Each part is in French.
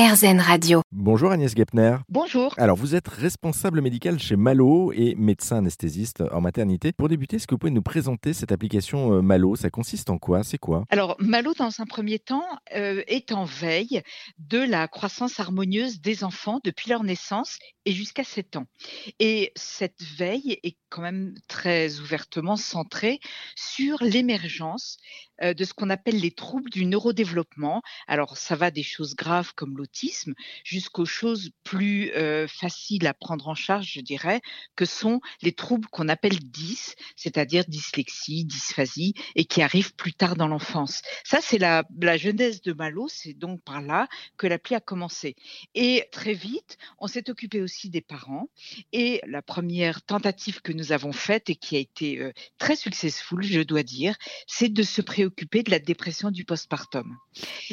RZN Radio. Bonjour Agnès Gepner. Bonjour. Alors vous êtes responsable médical chez Malo et médecin anesthésiste en maternité. Pour débuter, est-ce que vous pouvez nous présenter cette application euh, Malo? Ça consiste en quoi? C'est quoi? Alors Malo, dans un premier temps, euh, est en veille de la croissance harmonieuse des enfants depuis leur naissance et jusqu'à 7 ans. Et cette veille est quand même très ouvertement centrée sur l'émergence euh, de ce qu'on appelle les troubles du neurodéveloppement. Alors ça va des choses graves comme l'autisme jusqu'aux choses plus faciles à prendre en charge, je dirais, que sont les troubles qu'on appelle dys, c'est-à-dire dyslexie, dysphasie, et qui arrivent plus tard dans l'enfance. Ça, c'est la, la genèse de Malo, c'est donc par là que l'appli a commencé. Et très vite, on s'est occupé aussi des parents. Et la première tentative que nous avons faite et qui a été très successful, je dois dire, c'est de se préoccuper de la dépression du postpartum.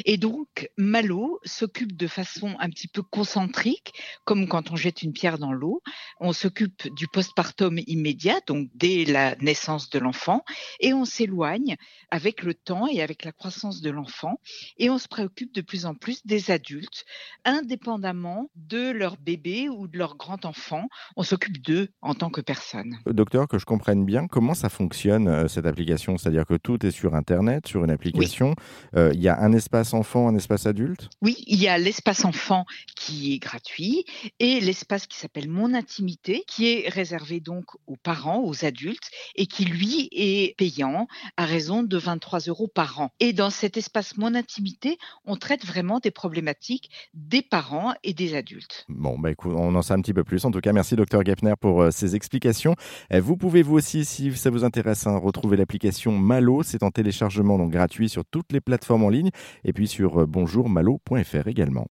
Et donc, Malo s'occupe de façon un petit peu concentrique, comme quand on jette une pierre dans l'eau. On s'occupe du postpartum immédiat, donc dès la naissance de l'enfant, et on s'éloigne avec le temps et avec la croissance de l'enfant, et on se préoccupe de plus en plus des adultes, indépendamment de leur bébé ou de leur grand enfant. On s'occupe d'eux en tant que personne. Docteur, que je comprenne bien, comment ça fonctionne euh, cette application? C'est-à-dire que tout est sur Internet, sur une application. Euh, il y a un espace enfant, un espace adulte? Oui, il y a l'espace enfant qui est gratuit et l'espace qui s'appelle Mon Intimité, qui est réservé donc aux parents, aux adultes, et qui lui est payant à raison de 23 euros par an. Et dans cet espace Mon Intimité, on traite vraiment des problématiques des parents et des adultes. Bon, bah écoute, on en sait un petit peu plus. En tout cas, merci docteur Gepner pour euh, ces explications. Euh, vous pouvez vous aussi, si ça vous intéresse, hein, retrouver l'application Malo. C'est en téléchargement donc gratuit sur toutes les plateformes en ligne et puis sur euh, bonjourmalo.fr également.